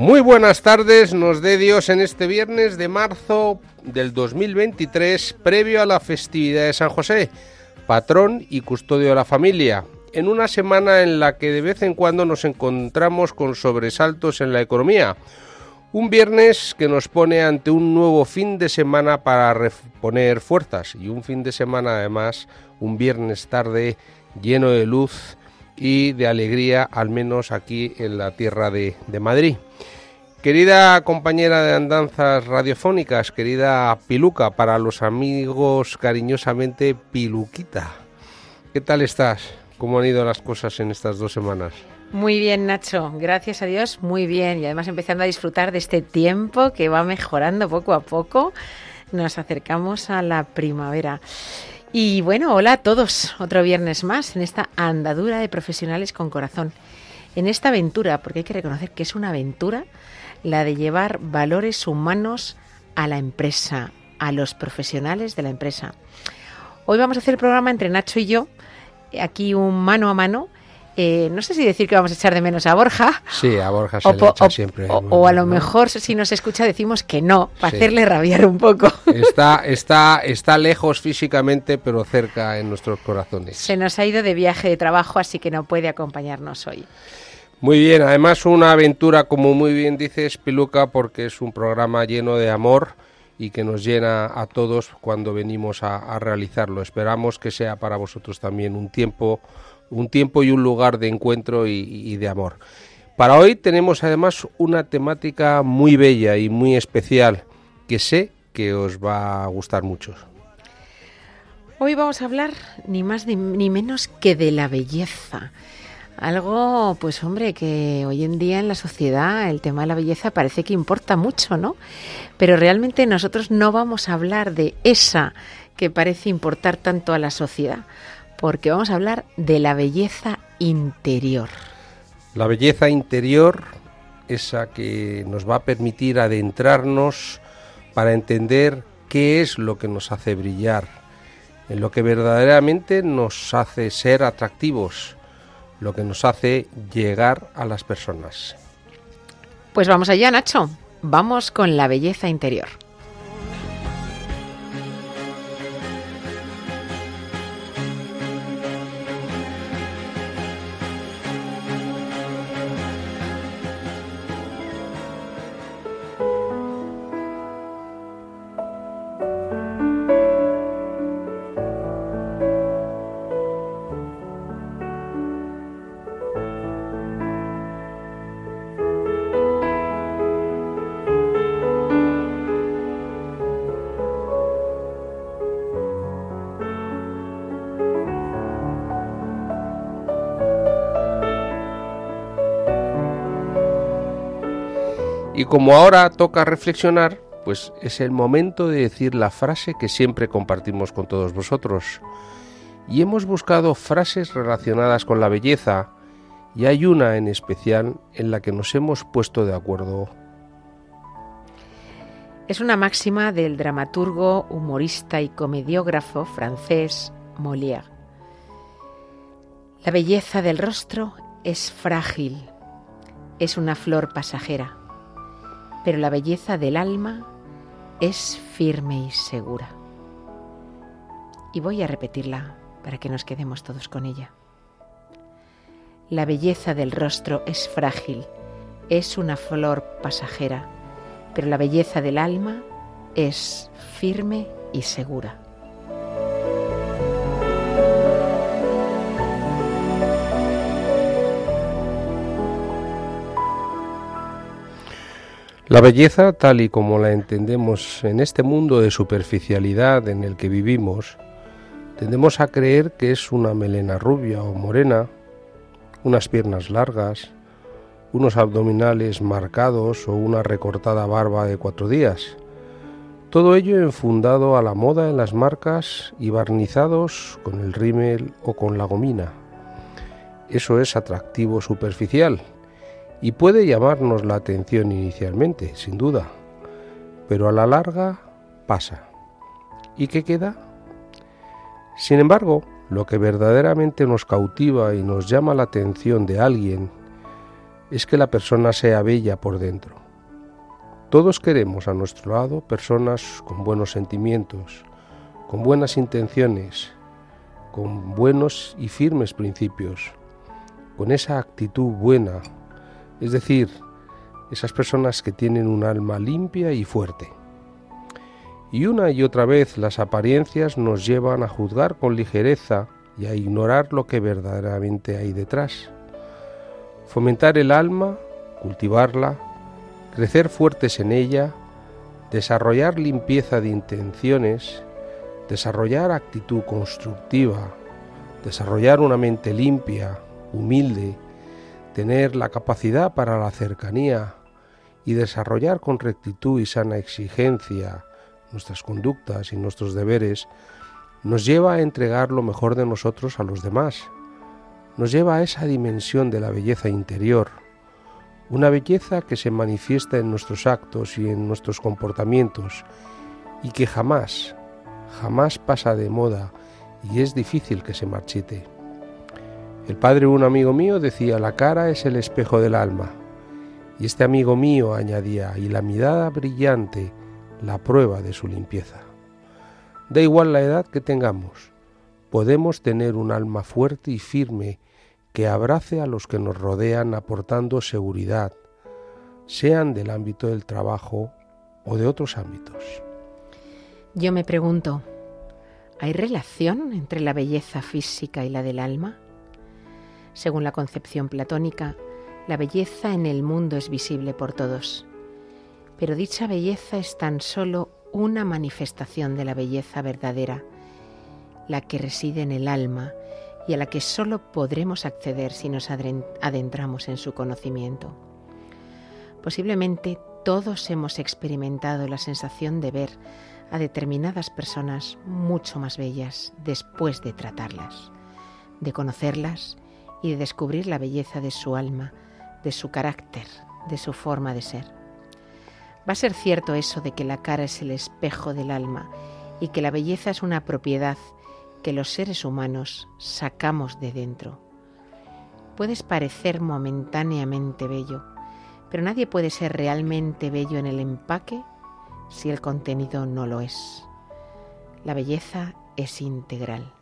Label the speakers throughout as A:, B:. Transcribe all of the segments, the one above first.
A: Muy buenas tardes, nos dé Dios en este viernes de marzo del 2023, previo a la festividad de San José, patrón y custodio de la familia, en una semana en la que de vez en cuando nos encontramos con sobresaltos en la economía. Un viernes que nos pone ante un nuevo fin de semana para reponer fuerzas y un fin de semana además, un viernes tarde lleno de luz y de alegría, al menos aquí en la tierra de, de Madrid. Querida compañera de andanzas radiofónicas, querida Piluca, para los amigos cariñosamente Piluquita, ¿qué tal estás? ¿Cómo han ido las cosas en estas dos semanas?
B: Muy bien, Nacho. Gracias a Dios, muy bien. Y además empezando a disfrutar de este tiempo que va mejorando poco a poco. Nos acercamos a la primavera. Y bueno, hola a todos. Otro viernes más en esta andadura de profesionales con corazón. En esta aventura, porque hay que reconocer que es una aventura, la de llevar valores humanos a la empresa, a los profesionales de la empresa. Hoy vamos a hacer el programa entre Nacho y yo, aquí un mano a mano. Eh, no sé si decir que vamos a echar de menos a Borja.
A: Sí, a Borja se
B: O,
A: le echa
B: o-
A: siempre.
B: o- a lo mejor si nos escucha decimos que no, para
A: Sí.
B: hacerle rabiar un poco.
A: Está, está, está lejos físicamente, pero cerca en nuestros corazones.
B: Se nos ha ido de viaje de trabajo, así que no puede acompañarnos hoy.
A: Muy bien, además una aventura, como muy bien dices, Piluca, porque es un programa lleno de amor y que nos llena a todos cuando venimos a, a realizarlo. Esperamos que sea para vosotros también un tiempo, un tiempo y un lugar de encuentro y, de amor. Para hoy tenemos además una temática muy bella y muy especial que sé que os va a gustar mucho.
B: Hoy vamos a hablar ni más ni menos que de la belleza. Algo, pues hombre, que hoy en día en la sociedad el tema de la belleza parece que importa mucho, ¿no? Pero realmente nosotros no vamos a hablar de esa que parece importar tanto a la sociedad, porque vamos a hablar de la belleza interior.
A: La belleza interior, esa que nos va a permitir adentrarnos para entender qué es lo que nos hace brillar, en lo que verdaderamente nos hace ser atractivos, lo que nos hace llegar a las personas.
B: Pues vamos allá, Nacho. Vamos con la belleza interior.
A: Y como ahora toca reflexionar, pues es el momento de decir la frase que siempre compartimos con todos vosotros. Y hemos buscado frases relacionadas con la belleza, y hay una en especial en la que nos hemos puesto de acuerdo.
B: Es una máxima del dramaturgo, humorista y comediógrafo francés Molière. La belleza del rostro es frágil, es una flor pasajera, pero la belleza del alma es firme y segura. Y voy a repetirla para que nos quedemos todos con ella. La belleza del rostro es frágil, es una flor pasajera, pero la belleza del alma es firme y segura.
A: La belleza, tal y como la entendemos en este mundo de superficialidad en el que vivimos, tendemos a creer que es una melena rubia o morena, unas piernas largas, unos abdominales marcados o una recortada barba de cuatro días. Todo ello enfundado a la moda en las marcas y barnizados con el rímel o con la gomina. Eso es atractivo superficial y puede llamarnos la atención inicialmente, sin duda, pero a la larga pasa. ¿Y qué queda? Sin embargo, lo que verdaderamente nos cautiva y nos llama la atención de alguien es que la persona sea bella por dentro. Todos queremos a nuestro lado personas con buenos sentimientos, con buenas intenciones, con buenos y firmes principios, con esa actitud buena, es decir, esas personas que tienen un alma limpia y fuerte. Y una y otra vez las apariencias nos llevan a juzgar con ligereza y a ignorar lo que verdaderamente hay detrás. Fomentar el alma, cultivarla, crecer fuertes en ella, desarrollar limpieza de intenciones, desarrollar actitud constructiva, desarrollar una mente limpia, humilde, tener la capacidad para la cercanía y desarrollar con rectitud y sana exigencia nuestras conductas y nuestros deberes, nos lleva a entregar lo mejor de nosotros a los demás, nos lleva a esa dimensión de la belleza interior, una belleza que se manifiesta en nuestros actos y en nuestros comportamientos y que jamás, jamás pasa de moda y es difícil que se marchite. El padre de un amigo mío decía, la cara es el espejo del alma. Y este amigo mío añadía, y la mirada brillante, la prueba de su limpieza. Da igual la edad que tengamos, podemos tener un alma fuerte y firme que abrace a los que nos rodean aportando seguridad, sean del ámbito del trabajo o de otros ámbitos.
B: Yo me pregunto, ¿hay relación entre la belleza física y la del alma? Según la concepción platónica, la belleza en el mundo es visible por todos, pero dicha belleza es tan solo una manifestación de la belleza verdadera, la que reside en el alma y a la que solo podremos acceder si nos adentramos en su conocimiento. Posiblemente todos hemos experimentado la sensación de ver a determinadas personas mucho más bellas después de tratarlas, de conocerlas y de descubrir la belleza de su alma, de su carácter, de su forma de ser. Va a ser cierto eso de que la cara es el espejo del alma y que la belleza es una propiedad que los seres humanos sacamos de dentro. Puedes parecer momentáneamente bello, pero nadie puede ser realmente bello en el empaque si el contenido no lo es. La belleza es integral.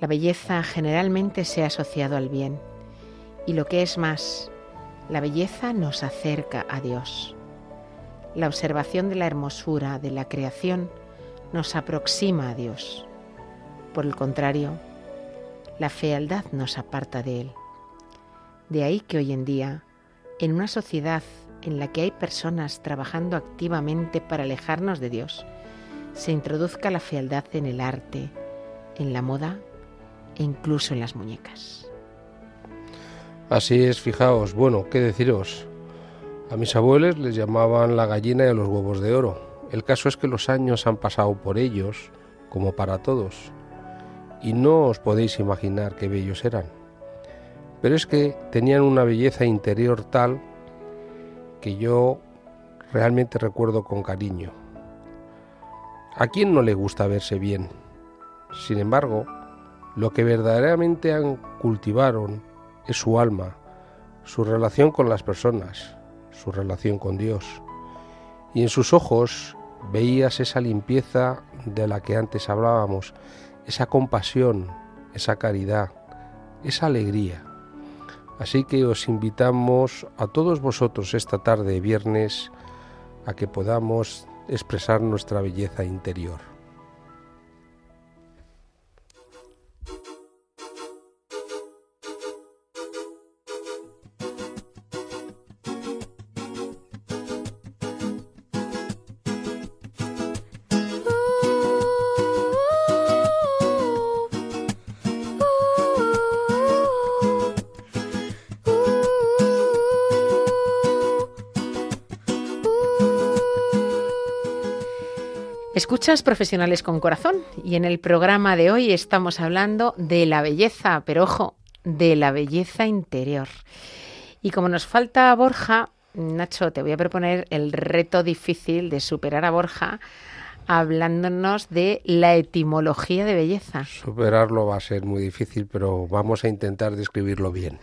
B: La belleza generalmente se ha asociado al bien y lo que es más, la belleza nos acerca a Dios. La observación de la hermosura de la creación nos aproxima a Dios. Por el contrario, la fealdad nos aparta de Él. De ahí que hoy en día, en una sociedad en la que hay personas trabajando activamente para alejarnos de Dios, se introduzca la fealdad en el arte, en la moda incluso en las muñecas.
A: Así es, fijaos, bueno, ¿qué deciros? A mis abuelos les llamaban la gallina de los huevos de oro. El caso es que los años han pasado por ellos, como para todos, y no os podéis imaginar qué bellos eran. Pero es que tenían una belleza interior tal que yo realmente recuerdo con cariño. ¿A quién no le gusta verse bien? Sin embargo, lo que verdaderamente cultivaron es su alma, su relación con las personas, su relación con Dios. Y en sus ojos veías esa limpieza de la que antes hablábamos, esa compasión, esa caridad, esa alegría. Así que os invitamos a todos vosotros esta tarde, viernes, a que podamos expresar nuestra belleza interior.
B: Escuchas Profesionales con Corazón y en el programa de hoy estamos hablando de la belleza, pero ojo, de la belleza interior. Y como nos falta Borja, Nacho, te voy a proponer el reto difícil de superar a Borja hablándonos de la etimología de belleza.
A: Superarlo va a ser muy difícil, pero vamos a intentar describirlo bien,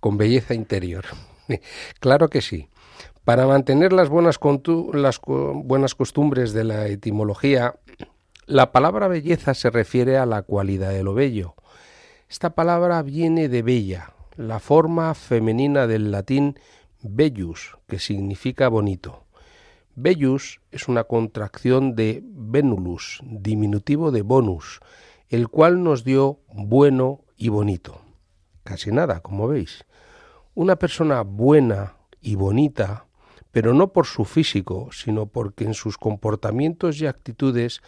A: con belleza interior. claro que sí. Para mantener las buenas, costumbres de la etimología, la palabra belleza se refiere a la cualidad de lo bello. Esta palabra viene de bella, la forma femenina del latín bellus, que significa bonito. Bellus es una contracción de venulus, diminutivo de bonus, el cual nos dio bueno y bonito. Casi nada, como veis. Una persona buena y bonita, pero no por su físico, sino porque en sus comportamientos y actitudes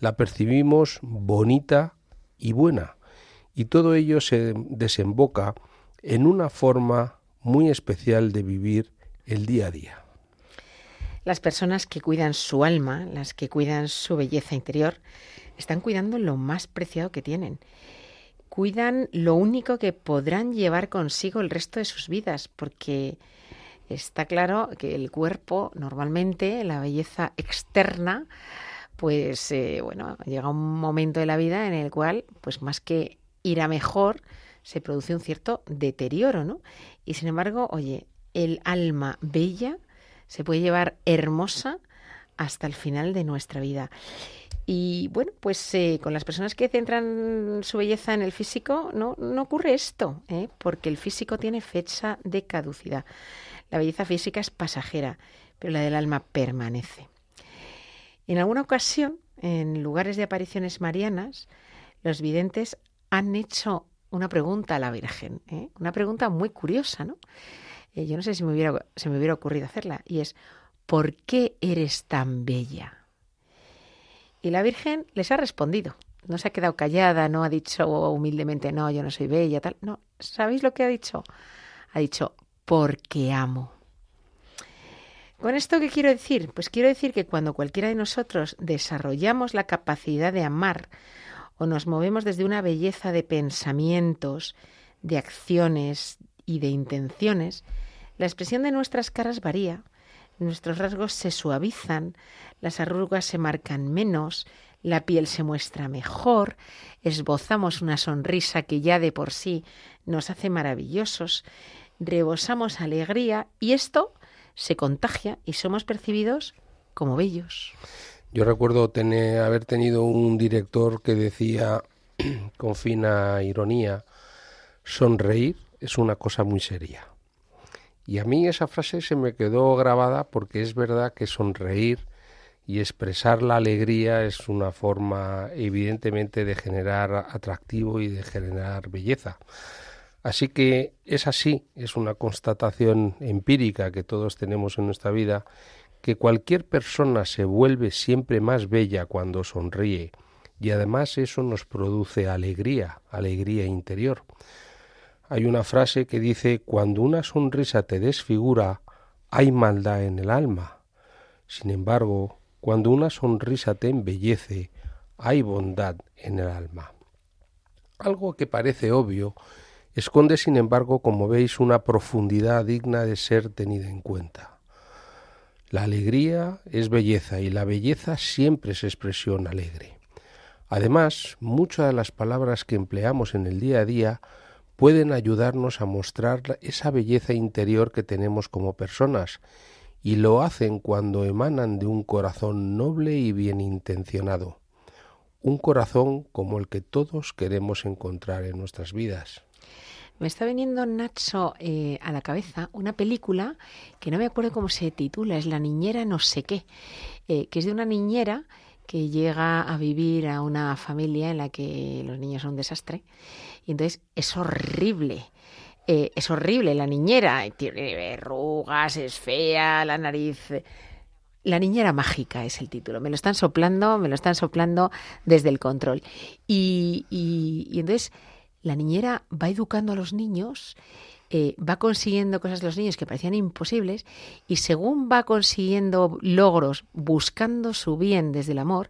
A: la percibimos bonita y buena, y todo ello se desemboca en una forma muy especial de vivir el día a día.
B: Las personas que cuidan su alma, las que cuidan su belleza interior, están cuidando lo más preciado que tienen. Cuidan lo único que podrán llevar consigo el resto de sus vidas, porque está claro que el cuerpo, normalmente, la belleza externa, pues eh, bueno, llega un momento de la vida en el cual, pues más que ir a mejor, se produce un cierto deterioro, ¿no? Y sin embargo, oye, el alma bella se puede llevar hermosa hasta el final de nuestra vida. Y bueno, pues eh, con las personas que centran su belleza en el físico, no, no ocurre esto, ¿eh? porque el físico tiene fecha de caducidad. La belleza física es pasajera, pero la del alma permanece. En alguna ocasión, en lugares de apariciones marianas, los videntes han hecho una pregunta a la Virgen, ¿eh? una pregunta muy curiosa, ¿no? Eh, yo no sé si me, hubiera, se me hubiera ocurrido hacerla, y es, ¿por qué eres tan bella? Y la Virgen les ha respondido. No se ha quedado callada, no ha dicho humildemente, no, yo no soy bella, tal. No, ¿sabéis lo que ha dicho? Ha dicho, porque amo. ¿Con esto qué quiero decir? Pues quiero decir que cuando cualquiera de nosotros desarrollamos la capacidad de amar o nos movemos desde una belleza de pensamientos, de acciones y de intenciones, la expresión de nuestras caras varía, nuestros rasgos se suavizan, las arrugas se marcan menos, la piel se muestra mejor, esbozamos una sonrisa que ya de por sí nos hace maravillosos, rebosamos alegría y esto se contagia y somos percibidos como bellos.
A: Yo recuerdo tener, haber tenido un director que decía con fina ironía, sonreír es una cosa muy seria. Y a mí esa frase se me quedó grabada porque es verdad que sonreír y expresar la alegría es una forma evidentemente de generar atractivo y de generar belleza. Así que es así, es una constatación empírica que todos tenemos en nuestra vida, que cualquier persona se vuelve siempre más bella cuando sonríe, y además eso nos produce alegría, alegría interior. Hay una frase que dice, cuando una sonrisa te desfigura, hay maldad en el alma. Sin embargo, cuando una sonrisa te embellece, hay bondad en el alma. Algo que parece obvio esconde, sin embargo, como veis, una profundidad digna de ser tenida en cuenta. La alegría es belleza y la belleza siempre es expresión alegre. Además, muchas de las palabras que empleamos en el día a día pueden ayudarnos a mostrar esa belleza interior que tenemos como personas, y lo hacen cuando emanan de un corazón noble y bien intencionado, un corazón como el que todos queremos encontrar en nuestras vidas.
B: Me está viniendo, Nacho, eh, a la cabeza una película que no me acuerdo cómo se titula, es La niñera no sé qué, eh, que es de una niñera que llega a vivir a una familia en la que los niños son un desastre. Y entonces es horrible. Eh, es horrible la niñera. Tiene verrugas, es fea, la nariz. La niñera mágica es el título. Me lo están soplando, me lo están soplando desde el control. Y entonces la niñera va educando a los niños eh, va consiguiendo cosas de los niños que parecían imposibles y según va consiguiendo logros buscando su bien desde el amor,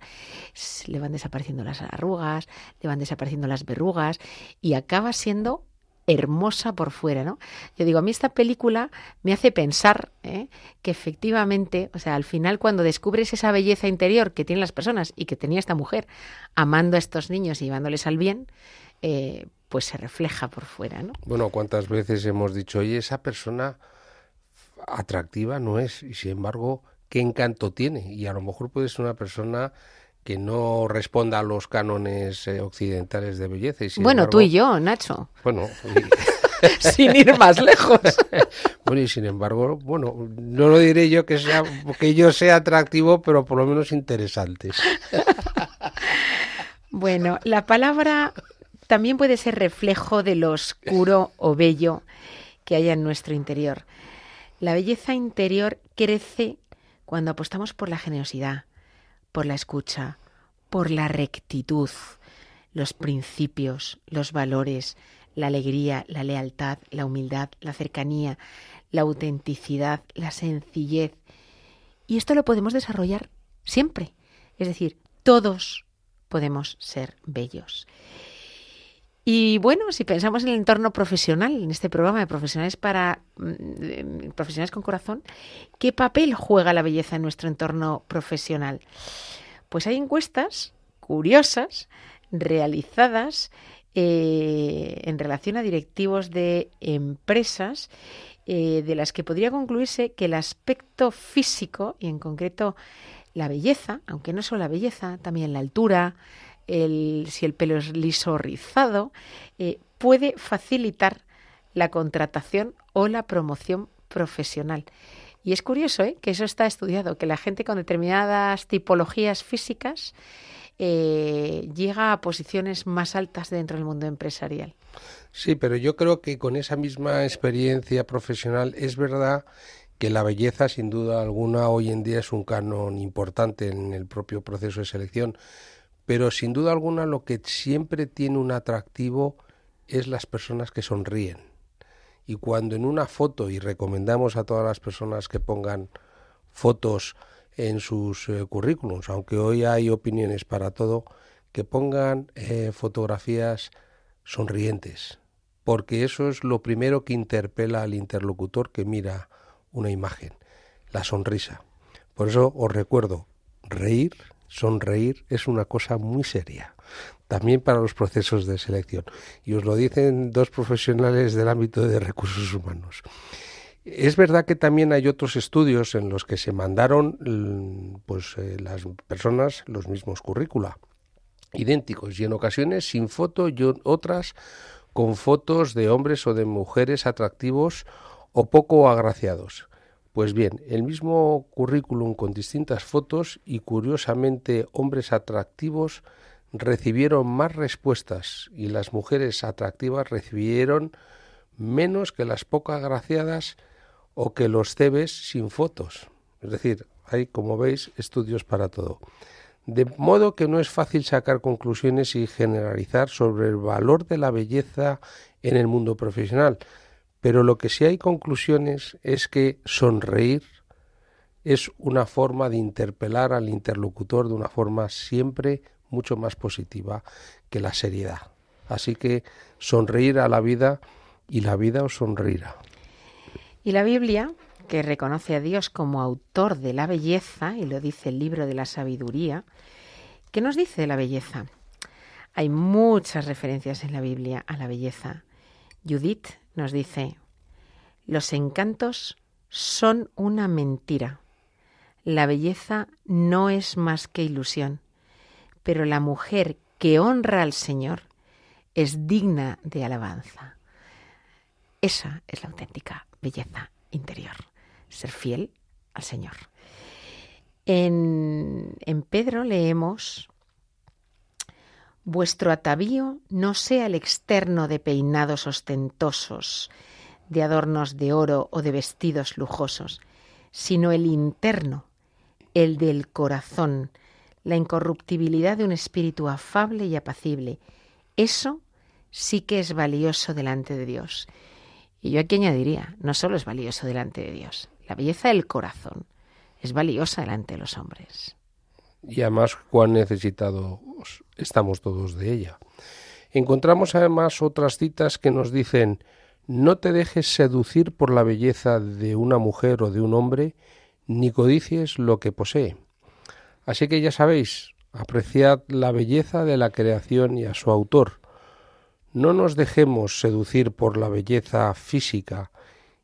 B: le van desapareciendo las arrugas, le van desapareciendo las verrugas y acaba siendo hermosa por fuera, ¿no? Yo digo, a mí esta película me hace pensar ¿eh? que efectivamente, o sea, al final cuando descubres esa belleza interior que tienen las personas y que tenía esta mujer amando a estos niños y llevándoles al bien, eh, pues se refleja por fuera, ¿no?
A: Bueno, ¿cuántas veces hemos dicho, oye, esa persona atractiva no es? Y sin embargo, ¿qué encanto tiene? Y a lo mejor puede ser una persona que no responda a los cánones eh, occidentales de belleza. Y sin
B: bueno, tú y yo, Nacho,
A: Bueno, y-
B: sin ir más lejos.
A: bueno, y sin embargo, bueno, no lo diré yo que sea que yo sea atractivo, pero por lo menos interesante.
B: Bueno, la palabra también puede ser reflejo de lo oscuro o bello que haya en nuestro interior. La belleza interior crece cuando apostamos por la generosidad, por la escucha, por la rectitud, los principios, los valores, la alegría, la lealtad, la humildad, la cercanía, la autenticidad, la sencillez. Y esto lo podemos desarrollar siempre. Es decir, todos podemos ser bellos. Y bueno, si pensamos en el entorno profesional, en este programa de profesionales para mm, eh, profesionales con corazón, ¿qué papel juega la belleza en nuestro entorno profesional? Pues hay encuestas curiosas realizadas eh, en relación a directivos de empresas eh, de las que podría concluirse que el aspecto físico y en concreto la belleza, aunque no solo la belleza, también la altura, el, si el pelo es liso o rizado, eh, puede facilitar la contratación o la promoción profesional. Y es curioso ¿eh? que eso está estudiado, que la gente con determinadas tipologías físicas eh, llega a posiciones más altas dentro del mundo empresarial.
A: Sí, pero yo creo que con esa misma experiencia profesional es verdad que la belleza, sin duda alguna, hoy en día es un canon importante en el propio proceso de selección, pero sin duda alguna lo que siempre tiene un atractivo es las personas que sonríen. Y cuando en una foto, y recomendamos a todas las personas que pongan fotos en sus eh, currículums, aunque hoy hay opiniones para todo, que pongan eh, fotografías sonrientes, porque eso es lo primero que interpela al interlocutor que mira una imagen, la sonrisa. Por eso os recuerdo, reír, sonreír es una cosa muy seria, también para los procesos de selección. Y os lo dicen dos profesionales del ámbito de recursos humanos. Es verdad que también hay otros estudios en los que se mandaron mm, pues eh, las personas los mismos currícula idénticos y en ocasiones sin foto y otras con fotos de hombres o de mujeres atractivos o poco agraciados. Pues bien, el mismo currículum con distintas fotos y curiosamente hombres atractivos recibieron más respuestas y las mujeres atractivas recibieron menos que las poco agraciadas o que los CVs sin fotos. Es decir, hay, como veis, estudios para todo. De modo que no es fácil sacar conclusiones y generalizar sobre el valor de la belleza en el mundo profesional, pero lo que sí hay conclusiones es que sonreír es una forma de interpelar al interlocutor de una forma siempre mucho más positiva que la seriedad. Así que sonreír a la vida y la vida os sonreirá.
B: Y la Biblia, que reconoce a Dios como autor de la belleza, y lo dice el libro de la sabiduría, ¿qué nos dice de la belleza? Hay muchas referencias en la Biblia a la belleza. Judith nos dice, los encantos son una mentira. La belleza no es más que ilusión, pero la mujer que honra al Señor es digna de alabanza. Esa es la auténtica belleza interior, ser fiel al Señor. En, en Pedro leemos, vuestro atavío no sea el externo de peinados ostentosos, de adornos de oro o de vestidos lujosos, sino el interno, el del corazón, la incorruptibilidad de un espíritu afable y apacible. Eso sí que es valioso delante de Dios. Y yo aquí añadiría, no solo es valioso delante de Dios, la belleza del corazón es valiosa delante de los hombres.
A: Y además cuán necesitados estamos todos de ella. Encontramos además otras citas que nos dicen no te dejes seducir por la belleza de una mujer o de un hombre, ni codicies lo que posee. Así que ya sabéis, apreciad la belleza de la creación y a su autor. No nos dejemos seducir por la belleza física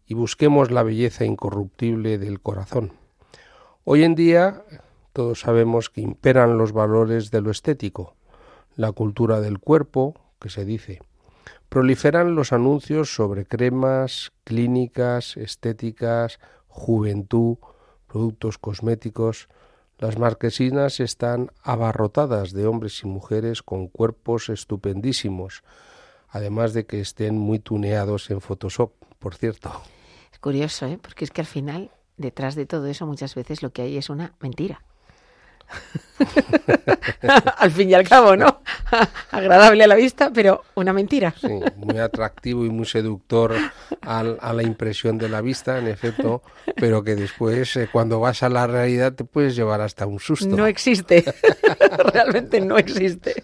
A: y busquemos la belleza incorruptible del corazón. Hoy en día todos sabemos que imperan los valores de lo estético, la cultura del cuerpo, que se dice. Proliferan los anuncios sobre cremas, clínicas, estéticas, juventud, productos cosméticos, las marquesinas están abarrotadas de hombres y mujeres con cuerpos estupendísimos, además de que estén muy tuneados en Photoshop, por cierto.
B: Es curioso, ¿eh? porque es que al final, detrás de todo eso, muchas veces lo que hay es una mentira. al fin y al cabo, ¿no? Agradable a la vista, pero una mentira.
A: Sí, muy atractivo y muy seductor al- a, la impresión de la vista, en efecto, pero que después, eh, cuando vas a la realidad, te puedes llevar hasta un susto.
B: No existe. Realmente no existe.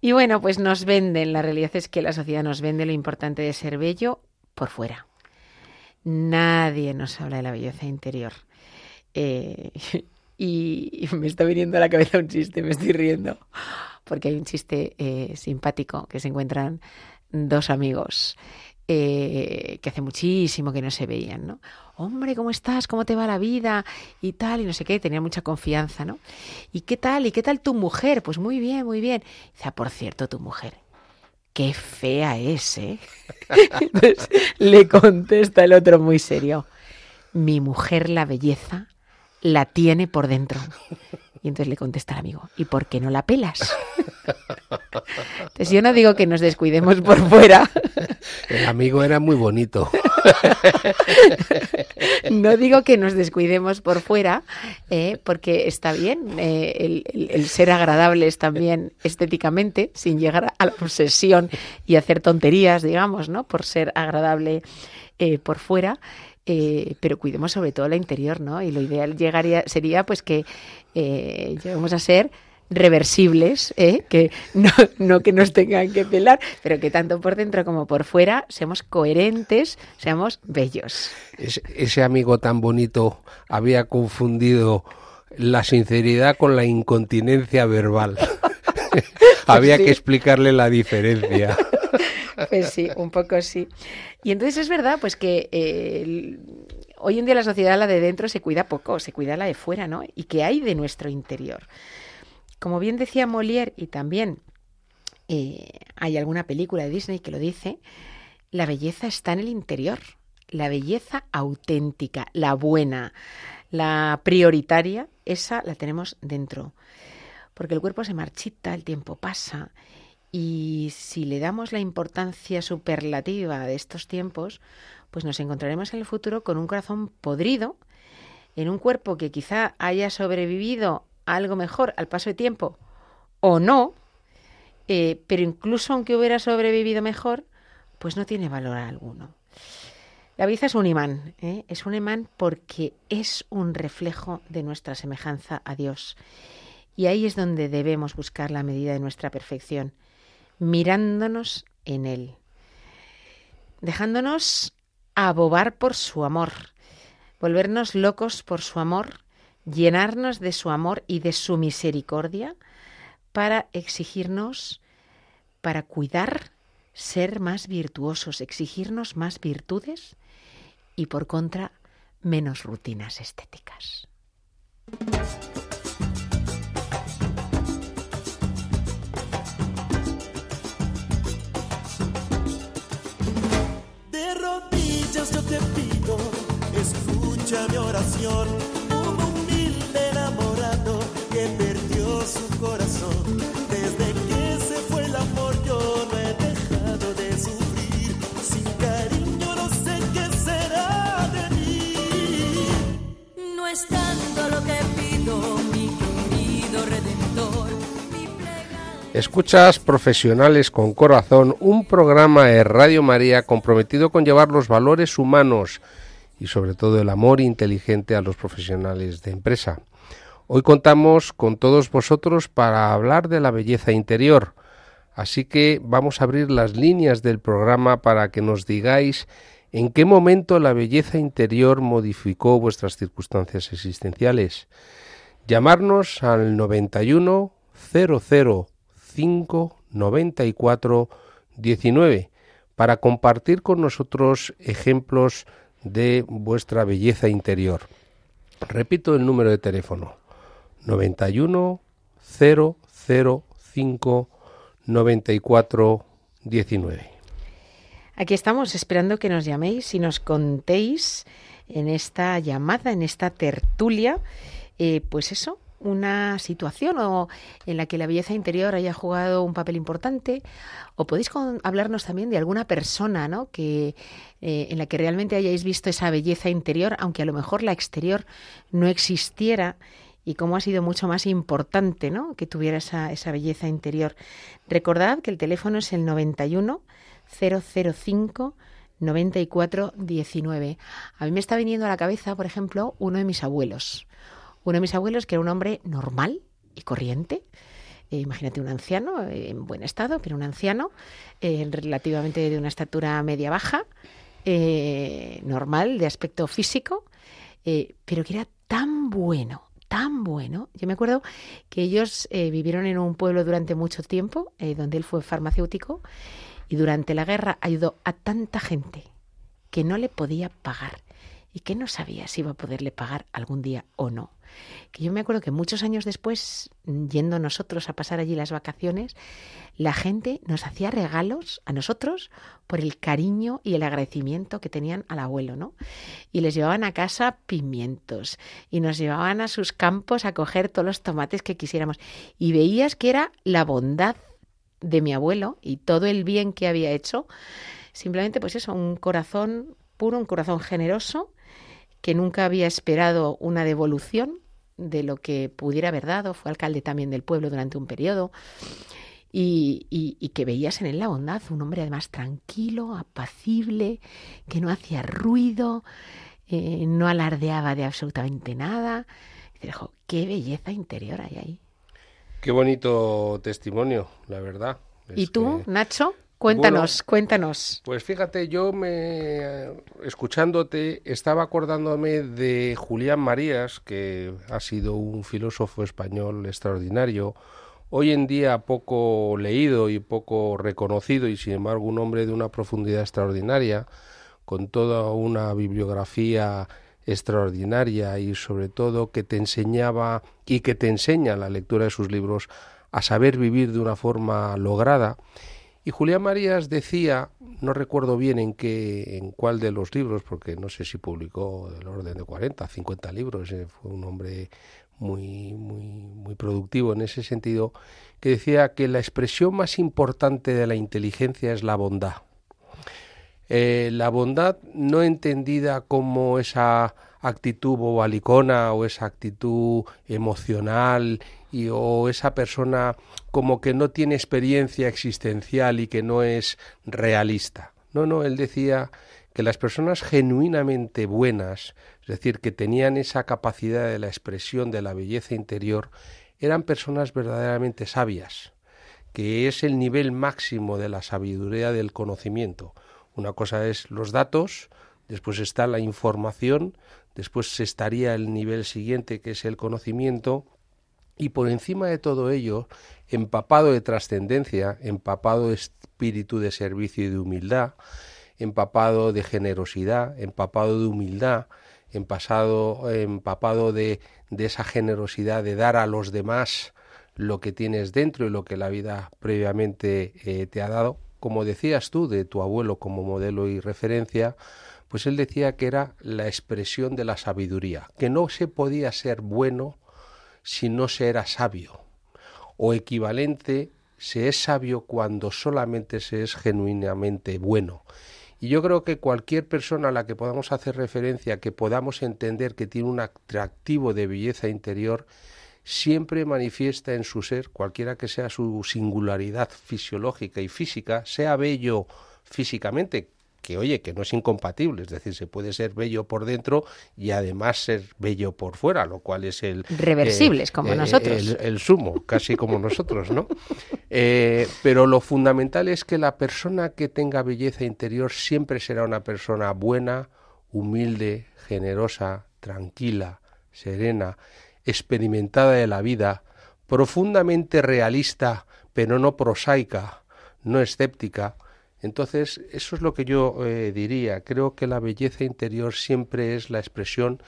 B: Y bueno, pues nos venden, la realidad es que la sociedad nos vende lo importante de ser bello por fuera. Nadie nos habla de la belleza interior. Eh, y, me está viniendo a la cabeza un chiste, me estoy riendo, porque hay un chiste eh, simpático que se encuentran dos amigos eh, que hace muchísimo que no se veían, ¿no? Hombre, ¿cómo estás? ¿Cómo te va la vida? Y tal, y no sé qué, tenía mucha confianza, ¿no? ¿Y qué tal? ¿Y qué tal tu mujer? Pues muy bien, muy bien. Dice, ah, por cierto, tu mujer, qué fea es, ¿eh? Entonces le contesta el otro muy serio, mi mujer la belleza la tiene por dentro. Y entonces le contesta el amigo, ¿y por qué no la pelas? Entonces yo no digo que nos descuidemos por fuera,
A: El amigo era muy bonito.
B: no digo que nos descuidemos por fuera, eh, porque está bien, eh, el, el- el ser agradables también estéticamente, sin llegar a la obsesión y hacer tonterías, digamos, ¿no? Por ser agradable eh, por fuera. Eh, pero cuidemos sobre todo la interior, ¿no? Y lo ideal llegaría, sería pues que eh, lleguemos a ser reversibles, ¿eh? que no, no que nos tengan que pelar, pero que tanto por dentro como por fuera seamos coherentes, seamos bellos.
A: Ese, ese amigo tan bonito había confundido la sinceridad con la incontinencia verbal. había
B: sí.
A: que explicarle la diferencia.
B: Pues sí, un poco sí. Y entonces es verdad, pues que eh, hoy en día la sociedad, la de dentro, se cuida poco, se cuida la de fuera, ¿no? ¿Y qué hay de nuestro interior? Como bien decía Molière, y también eh, hay alguna película de Disney que lo dice, la belleza está en el interior, la belleza auténtica, la buena, la prioritaria, esa la tenemos dentro. Porque el cuerpo se marchita, el tiempo pasa, y si le damos la importancia superlativa de estos tiempos, pues nos encontraremos en el futuro con un corazón podrido, en un cuerpo que quizá haya sobrevivido algo mejor al paso de tiempo o no, eh, pero incluso aunque hubiera sobrevivido mejor, pues no tiene valor alguno. La belleza es un imán, ¿eh? es un imán porque es un reflejo de nuestra semejanza a Dios. Y ahí es donde debemos buscar la medida de nuestra perfección, mirándonos en Él, dejándonos abobar por su amor, volvernos locos por su amor, llenarnos de su amor y de su misericordia para exigirnos, para cuidar, ser más virtuosos, exigirnos más virtudes y por contra menos rutinas estéticas.
C: Rodillas yo te pido, escucha mi oración. Un humilde enamorado que perdió su corazón. Desde que se fue el amor yo no he dejado de sufrir. Sin cariño no sé qué será de mí.
D: No es tanto lo que pido,
A: Escuchas Profesionales con Corazón, un programa de Radio María comprometido con llevar los valores humanos y sobre todo el amor inteligente a los profesionales de empresa. Hoy contamos con todos vosotros para hablar de la belleza interior, así que vamos a abrir las líneas del programa para que nos digáis en qué momento la belleza interior modificó vuestras circunstancias existenciales. Llamarnos al 91 005 94 19 para compartir con nosotros ejemplos de vuestra belleza interior. Repito el número de teléfono 91 005 94 19.
B: Aquí estamos esperando que nos llaméis y nos contéis en esta llamada, en esta tertulia, eh, pues eso, una situación o en la que la belleza interior haya jugado un papel importante o podéis hablarnos también de alguna persona ¿no? que eh, en la que realmente hayáis visto esa belleza interior aunque a lo mejor la exterior no existiera y cómo ha sido mucho más importante ¿no? que tuviera esa, esa belleza interior. Recordad que el teléfono es el 91 005 94 19. A mí me está viniendo a la cabeza, por ejemplo, uno de mis abuelos. Uno de mis abuelos que era un hombre normal y corriente. Eh, imagínate un anciano eh, en buen estado, pero un anciano eh, relativamente de una estatura media baja, normal, de aspecto físico, pero que era tan bueno, tan bueno. Yo me acuerdo que ellos vivieron en un pueblo durante mucho tiempo, donde él fue farmacéutico, y durante la guerra ayudó a tanta gente que no le podía pagar y que no sabía si iba a poderle pagar algún día o no que yo me acuerdo que muchos años después, yendo nosotros a pasar allí las vacaciones, la gente nos hacía regalos a nosotros por el cariño y el agradecimiento que tenían al abuelo, ¿no? Y les llevaban a casa pimientos y nos llevaban a sus campos a coger todos los tomates que quisiéramos. Y veías que era la bondad de mi abuelo y todo el bien que había hecho. Simplemente, pues eso, un corazón puro, un corazón generoso que nunca había esperado una devolución de lo que pudiera haber dado, fue alcalde también del pueblo durante un periodo, y, que veías en él la bondad, un hombre además tranquilo, apacible, que no hacía ruido, eh, no alardeaba de absolutamente nada. Y dijo, qué belleza interior hay ahí.
A: Qué bonito testimonio, la verdad.
B: ¿Y tú, Nacho? Cuéntanos, cuéntanos.
A: Pues fíjate, yo me escuchándote estaba acordándome de Julián Marías, que ha sido un filósofo español extraordinario, hoy en día poco leído y poco reconocido y sin embargo un hombre de una profundidad extraordinaria, con toda una bibliografía extraordinaria y sobre todo que te enseñaba y que te enseña la lectura de sus libros a saber vivir de una forma lograda y Julián Marías decía, no recuerdo bien en qué, en cuál de los libros, porque no sé si publicó del orden de 40, 50 libros, eh, fue un hombre muy, muy, muy productivo en ese sentido, que decía que la expresión más importante de la inteligencia es la bondad. Eh, la bondad no entendida como esa actitud bobalicona o esa actitud emocional y, o esa persona como que no tiene experiencia existencial y que no es realista. No, no, él decía que las personas genuinamente buenas, es decir, que tenían esa capacidad de la expresión de la belleza interior, eran personas verdaderamente sabias, que es el nivel máximo de la sabiduría del conocimiento. Una cosa es los datos, después está la información, después estaría el nivel siguiente que es el conocimiento y por encima de todo ello, empapado de trascendencia, empapado de espíritu de servicio y de humildad, empapado de generosidad, empapado de humildad, empapado, empapado de, de esa generosidad de dar a los demás lo que tienes dentro y lo que la vida previamente eh, te ha dado. Como decías tú de tu abuelo como modelo y referencia, pues él decía que era la expresión de la sabiduría, que no se podía ser bueno si no se era sabio, o equivalente, se es sabio cuando solamente se es genuinamente bueno. Y yo creo que cualquier persona a la que podamos hacer referencia, que podamos entender que tiene un atractivo de belleza interior, siempre manifiesta en su ser, cualquiera que sea su singularidad fisiológica y física, sea bello físicamente, que oye, que no es incompatible, es decir, se puede ser bello por dentro y además ser bello por fuera, lo cual es el...
B: Reversibles, como
A: eh,
B: nosotros.
A: El, el sumo, casi como nosotros, ¿no? Eh, pero lo fundamental es que la persona que tenga belleza interior siempre será una persona buena, humilde, generosa, tranquila, serena, experimentada de la vida, profundamente realista, pero no prosaica, no escéptica, entonces, eso es lo que yo eh, diría. Creo que la belleza interior siempre es la expresión,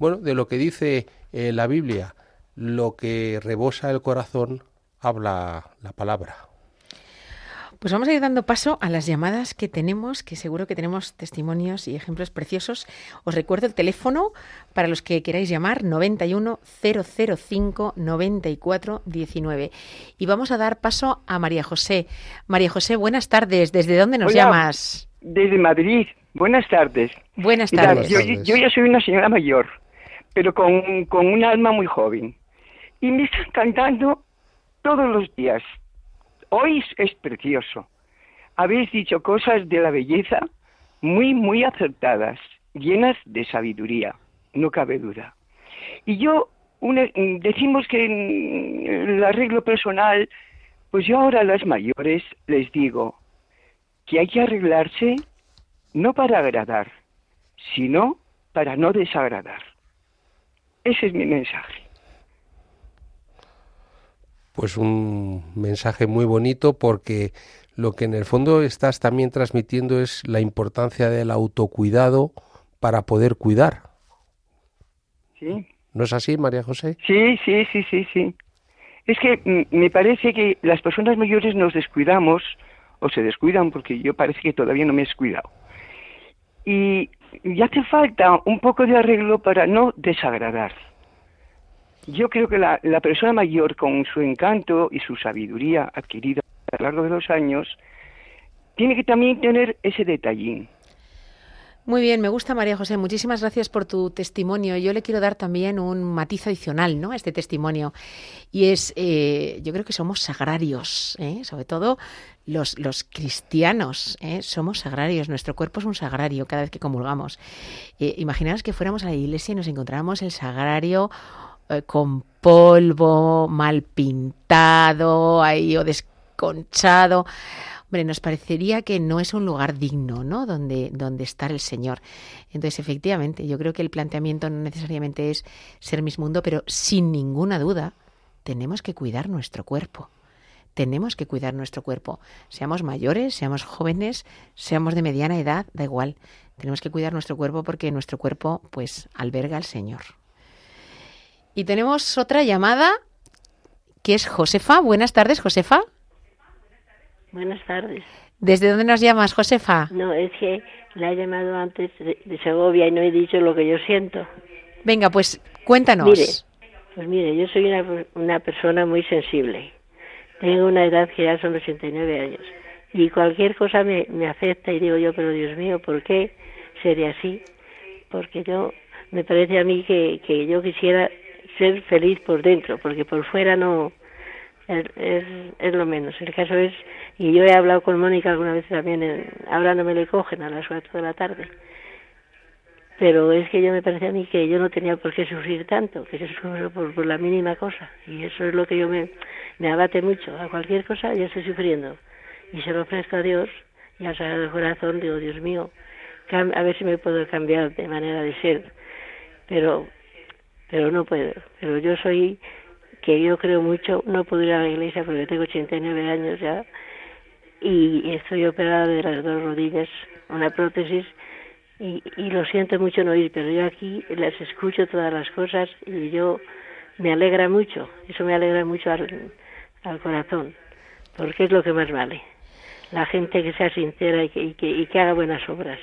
A: bueno, de lo que dice eh, la Biblia. Lo que rebosa el corazón habla la palabra.
B: Pues vamos a ir dando paso a las llamadas que tenemos, que seguro que tenemos testimonios y ejemplos preciosos. Os recuerdo el teléfono para los que queráis llamar 91 005 94 19. Y vamos a dar paso a María José. María José, buenas tardes. ¿Desde dónde nos
E: Hola.
B: llamas?
E: Desde Madrid. Buenas tardes.
B: Buenas
E: Mira,
B: tardes.
E: yo,
A: tardes.
E: yo ya soy una señora mayor, pero con, con un alma muy joven. Y me están cantando todos los días. Hoy es precioso. Habéis dicho cosas de la belleza muy, muy acertadas, llenas de sabiduría, no cabe duda. Y yo, decimos que el arreglo personal, pues yo ahora a las mayores les digo que hay que arreglarse no para agradar, sino para no desagradar. Ese es mi mensaje.
A: Pues un mensaje muy bonito porque lo que en el fondo estás también transmitiendo es la importancia del autocuidado para poder cuidar.
E: ¿Sí?
A: ¿No es así, María José?
E: Sí, sí, sí, sí, sí. Es que mm, me parece que las personas mayores nos descuidamos, o se descuidan porque yo parece que todavía no me he descuidado. Y, y hace falta un poco de arreglo para no desagradar. Yo creo que la, persona mayor, con su encanto y su sabiduría adquirida a lo largo de los años, tiene que también tener ese detallín.
B: Muy bien, me gusta María José. Muchísimas gracias por tu testimonio. Yo le quiero dar también un matiz adicional ¿no? a este testimonio. Y es, eh, yo creo que somos sagrarios, ¿eh? sobre todo los, los cristianos. ¿eh? Somos sagrarios, nuestro cuerpo es un sagrario cada vez que comulgamos. Eh, imaginaos que fuéramos a la iglesia y nos encontráramos el sagrario eh, con polvo, mal pintado, ahí o desconchado. Hombre, nos parecería que no es un lugar digno, ¿no? Donde, donde estar el Señor. Entonces, efectivamente, yo creo que el planteamiento no necesariamente es ser mis mundo, pero sin ninguna duda, tenemos que cuidar nuestro cuerpo. Tenemos que cuidar nuestro cuerpo. Seamos mayores, seamos jóvenes, seamos de mediana edad, da igual. Tenemos que cuidar nuestro cuerpo porque nuestro cuerpo, pues, alberga al Señor. Y tenemos otra llamada que es Josefa. Buenas tardes, Josefa.
F: Buenas tardes.
B: ¿Desde dónde nos llamas, Josefa?
F: No, es que la he llamado antes de, de Segovia y no he dicho lo que yo siento.
B: Venga, pues cuéntanos.
F: Mire, pues mire, yo soy una, una persona muy sensible. Tengo una edad que ya son 89 años. Y cualquier cosa me, me afecta y digo yo, pero Dios mío, ¿por qué sería así? Porque yo, me parece a mí que, que yo quisiera ser feliz por dentro, porque por fuera no, es, es, lo menos. El caso es, y yo he hablado con Mónica alguna vez también, en, ahora no me le cogen a las 4 de la tarde, pero es que yo me parece a mí que yo no tenía por qué sufrir tanto, que yo sufro por, la mínima cosa, y eso es lo que yo me, abate mucho. A cualquier cosa yo estoy sufriendo, y se lo ofrezco a Dios, y al Sagrado Corazón digo, Dios mío, a ver si me puedo cambiar de manera de ser, pero, pero no puedo. Pero yo soy que yo creo mucho, no puedo ir a la iglesia porque tengo 89 años ya y estoy operada de las dos rodillas, una prótesis y, lo siento mucho no ir, pero yo aquí las escucho todas las cosas y yo me alegra mucho, eso me alegra mucho al, al corazón, porque es lo que más vale, la gente que sea sincera y que, y que, y que haga buenas obras.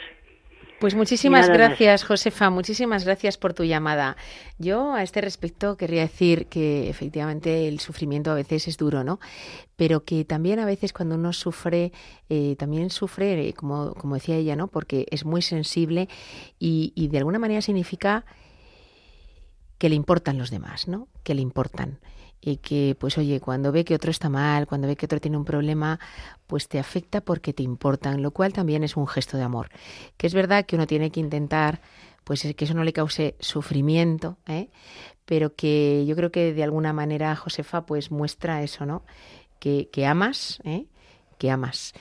B: Pues muchísimas
F: Nada más.
B: gracias, Josefa, muchísimas gracias por tu llamada. Yo a este respecto querría decir que efectivamente el sufrimiento a veces es duro, ¿no? Pero que también a veces cuando uno sufre, eh, también sufre, eh, como, como decía ella, ¿no? Porque es muy sensible y, y de alguna manera significa que le importan los demás, ¿no? Que le importan y que, pues oye, cuando ve que otro está mal, cuando ve que otro tiene un problema, pues te afecta porque te importan, lo cual también es un gesto de amor. Que es verdad que uno tiene que intentar, pues que eso no le cause sufrimiento, ¿eh? pero que yo creo que de alguna manera Josefa pues muestra eso, ¿no? Que, que amas, ¿eh? que amas.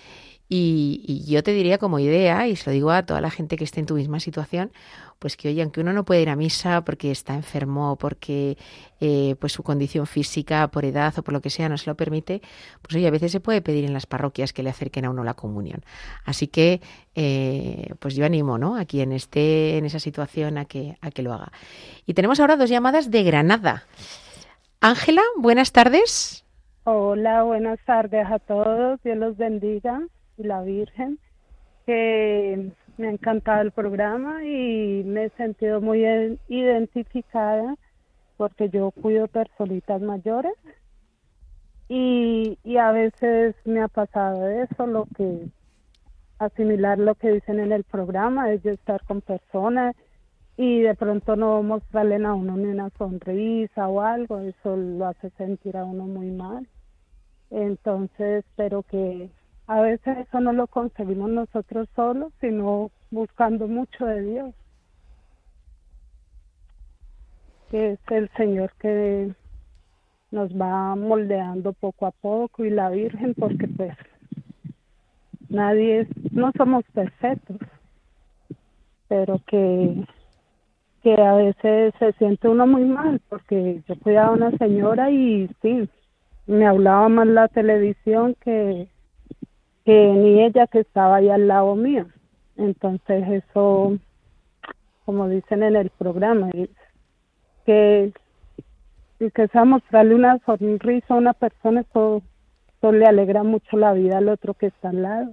B: Y, y, yo te diría como idea, y se lo digo a toda la gente que esté en tu misma situación, pues que oye, aunque uno no puede ir a misa porque está enfermo, porque eh, pues su condición física, por edad o por lo que sea no se lo permite, pues oye, a veces se puede pedir en las parroquias que le acerquen a uno la comunión. Así que, eh, pues yo animo, ¿no? A quien esté en esa situación a que, a que lo haga. Y tenemos ahora dos llamadas de Granada. Ángela, buenas tardes.
G: Hola, buenas tardes a todos. Dios los bendiga y la Virgen. Que me ha encantado el programa y me he sentido muy identificada porque yo cuido personitas mayores y, y a veces me ha pasado eso, lo que asimilar lo que dicen en el programa, es de estar con personas y de pronto no mostrarle a uno ni una sonrisa o algo, eso lo hace sentir a uno muy mal. Entonces, espero que a veces eso no lo conseguimos nosotros solos, sino buscando mucho de Dios, que es el Señor que nos va moldeando poco a poco y la Virgen, porque pues nadie es, no somos perfectos, pero que que a veces se siente uno muy mal porque yo cuidaba a una señora y sí, me hablaba más la televisión que que ni ella que estaba ahí al lado mío. Entonces eso, como dicen en el programa, es que que sea mostrarle una sonrisa a una persona, eso, eso, le alegra mucho la vida al otro que está al lado.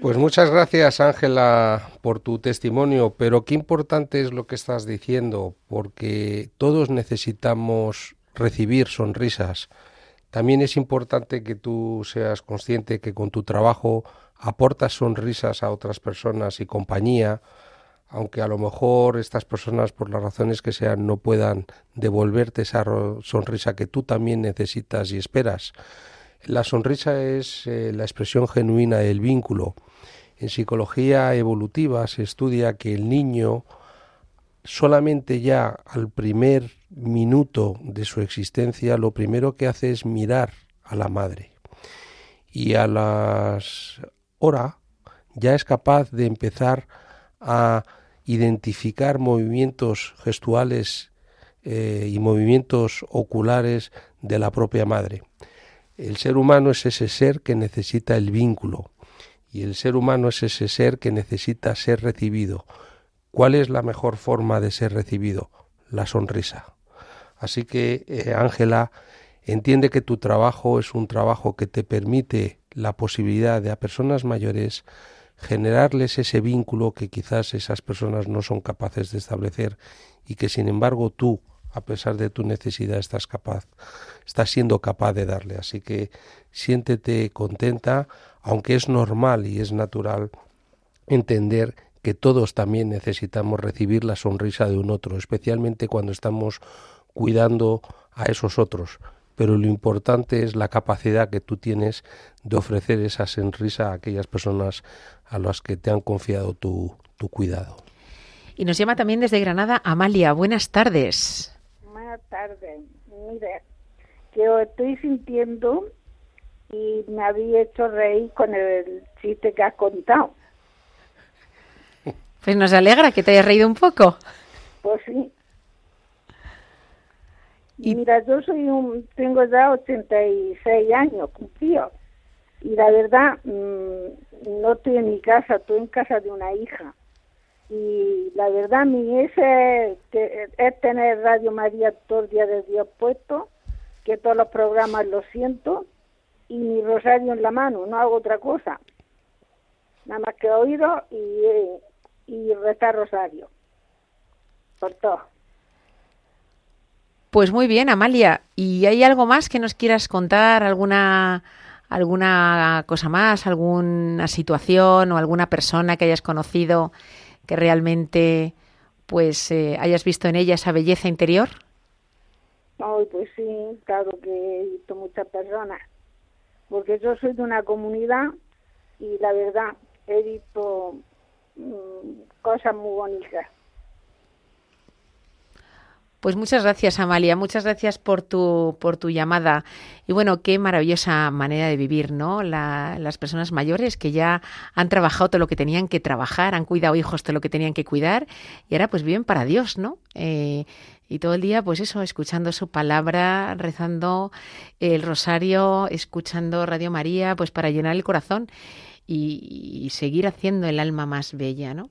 A: Pues muchas gracias, Ángela, por tu testimonio, pero qué importante es lo que estás diciendo, porque todos necesitamos recibir sonrisas también es importante que tú seas consciente que con tu trabajo aportas sonrisas a otras personas y compañía, aunque a lo mejor estas personas, por las razones que sean, no puedan devolverte esa sonrisa que tú también necesitas y esperas. La sonrisa es eh, la expresión genuina del vínculo. En psicología evolutiva se estudia que el niño solamente ya al primer minuto de su existencia lo primero que hace es mirar a la madre y a las hora ya es capaz de empezar a identificar movimientos gestuales eh, y movimientos oculares de la propia madre. El ser humano es ese ser que necesita el vínculo y el ser humano es ese ser que necesita ser recibido. ¿Cuál es la mejor forma de ser recibido? La sonrisa. Así que, eh, Ángela, entiende que tu trabajo es un trabajo que te permite la posibilidad de a personas mayores generarles ese vínculo que quizás esas personas no son capaces de establecer y que sin embargo tú, a pesar de tu necesidad, estás capaz, estás siendo capaz de darle. Así que siéntete contenta, aunque es normal y es natural entender que todos también necesitamos recibir la sonrisa de un otro, especialmente cuando estamos cuidando a esos otros, pero lo importante es la capacidad que tú tienes de ofrecer esa sonrisa a aquellas personas a las que te han confiado tu, tu cuidado.
B: Y nos llama también desde Granada Amalia. Buenas tardes.
H: Buenas tardes. Mire, que estoy sintiendo y me había hecho reír con el chiste que has contado.
B: Pues nos alegra que te hayas reído un poco.
H: Pues sí, y mira, yo soy un, tengo ya 86 años cumplidos. Y la verdad, mmm, no estoy en mi casa, estoy en casa de una hija. Y la verdad, mi ese es, es tener Radio María todo el día de Dios puesto, que todos los programas lo siento, y mi rosario en la mano, no hago otra cosa. Nada más que oído y, y rezar rosario. Por todo.
B: Pues muy bien, Amalia. ¿Y hay algo más que nos quieras contar? ¿Alguna, alguna cosa más? ¿Alguna situación o alguna persona que hayas conocido que realmente pues eh, hayas visto en ella esa belleza interior.
H: Ay, pues sí, claro que he visto muchas personas, porque yo soy de una comunidad y la verdad he visto cosas muy bonitas.
B: Pues muchas gracias, Amalia. Muchas gracias por tu, por tu llamada. Y bueno, qué maravillosa manera de vivir, ¿no? La- las personas mayores que ya han trabajado todo lo que tenían que trabajar, han cuidado hijos todo lo que tenían que cuidar y ahora pues viven para Dios, ¿no? Eh, y todo el día, pues eso, escuchando su palabra, rezando el rosario, escuchando Radio María, pues para llenar el corazón y, y seguir haciendo el alma más bella, ¿no?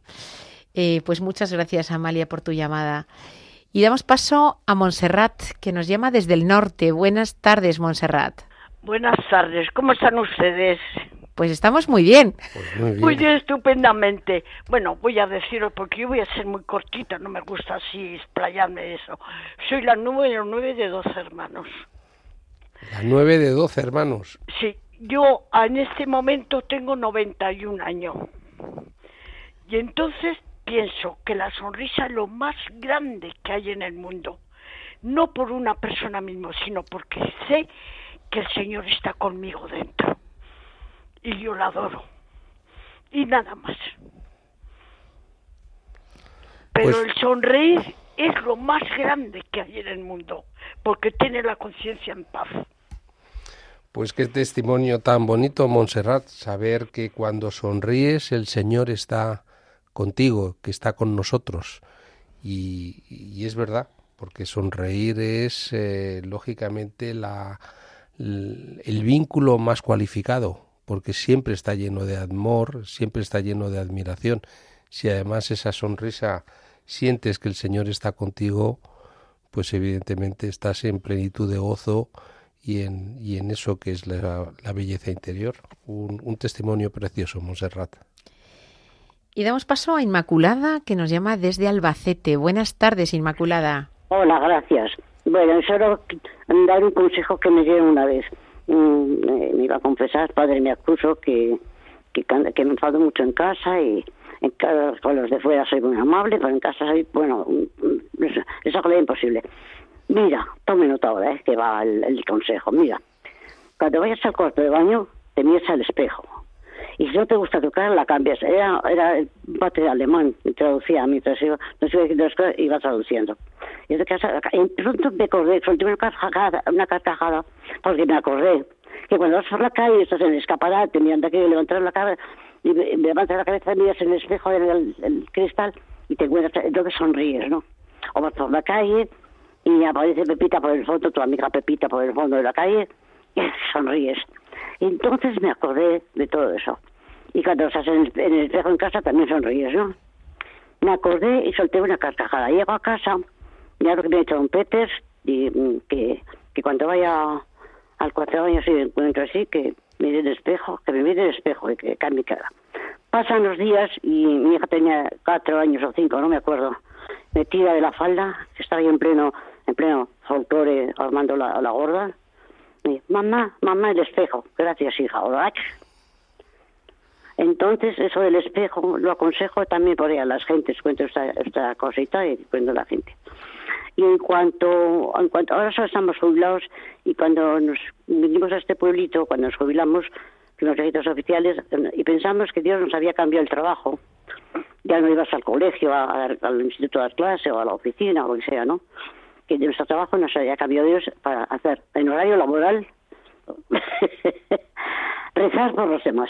B: Eh, pues muchas gracias, Amalia, por tu llamada. Y damos paso a Montserrat, que nos llama desde el norte. Buenas tardes, Montserrat.
I: Buenas tardes, ¿cómo están ustedes?
B: Pues estamos muy bien.
A: Pues muy bien.
I: Muy bien, estupendamente. Bueno, voy a decirlo porque yo voy a ser muy cortita, no me gusta así explayarme eso. Soy la número nueve de dos hermanos.
A: La nueve de doce hermanos.
I: Sí, yo en este momento tengo 91 años. Y entonces pienso que la sonrisa es lo más grande que hay en el mundo. No por una persona mismo, sino porque sé que el Señor está conmigo dentro. Y yo la adoro. Y nada más. Pero
A: Pues-
I: el sonreír es lo más grande que hay en el mundo, porque tiene la conciencia en paz.
A: Pues qué testimonio tan bonito, Montserrat, saber que cuando sonríes el Señor está contigo, que está con nosotros. Y, es verdad, porque sonreír es, eh, lógicamente, la, el vínculo más cualificado, porque siempre está lleno de amor, siempre está lleno de admiración. Si además esa sonrisa sientes que el Señor está contigo, pues evidentemente estás en plenitud de gozo y en, y en eso que es la, la belleza interior. Un, un testimonio precioso, Montserrat.
B: Y damos paso a Inmaculada, que nos llama desde Albacete. Buenas tardes, Inmaculada.
J: Hola, gracias. Bueno, solo dar un consejo que me dieron una vez. Mm, me iba a confesar, padre, me acuso que, que, que me enfado mucho en casa y en ca- con los de fuera soy muy amable, pero en casa soy, bueno, mm, mm, es, es algo de imposible. Mira, tome nota ahora, eh, que va el, el consejo. Mira, cuando vayas al cuarto de baño, te miras al espejo. Y si no te gusta tu cara, la cambias. Era, era el de alemán, me traducía mientras iba, no iba diciendo las cosas, iba traduciendo. Y de casa, en pronto me acordé, solté una carcajada, una carcajada, porque me acordé que cuando vas por la calle, estás en el escaparate, mirando aquí, levantar la cara, y me, me levantas la cabeza, miras en el espejo del el, el cristal, y te encuentras, entonces sonríes, ¿no? O vas por la calle, y aparece Pepita por el fondo, tu amiga Pepita por el fondo de la calle, y sonríes. Entonces me acordé de todo eso. Y cuando estás en el, espejo en casa también sonríes, ¿no? Me acordé y solté una carcajada. Llego a casa, lo que me he hecho un Peters, y mm, que, que cuando vaya al cuatro años y me encuentro así, que mire el espejo, que me mire el espejo y que cambie cara. Pasan los días y mi hija tenía cuatro años o cinco, no me acuerdo. Me tira de la falda, que estaba en pleno, en pleno folclore armando la, la gorda. Y, mamá, mamá, el espejo. Gracias, hija. Entonces, eso del espejo lo aconsejo también por ahí a las gentes, cuento esta, esta cosita y cuento a la gente. Y en cuanto, en cuanto, ahora solo estamos jubilados y cuando nos vinimos a este pueblito, cuando nos jubilamos, los registros oficiales, y pensamos que Dios nos había cambiado el trabajo. Ya no ibas al colegio, a- a- al instituto de clase o a la oficina o lo que sea, ¿no? Que nuestro trabajo nos había cambiado Dios para hacer en horario laboral rezar por los demás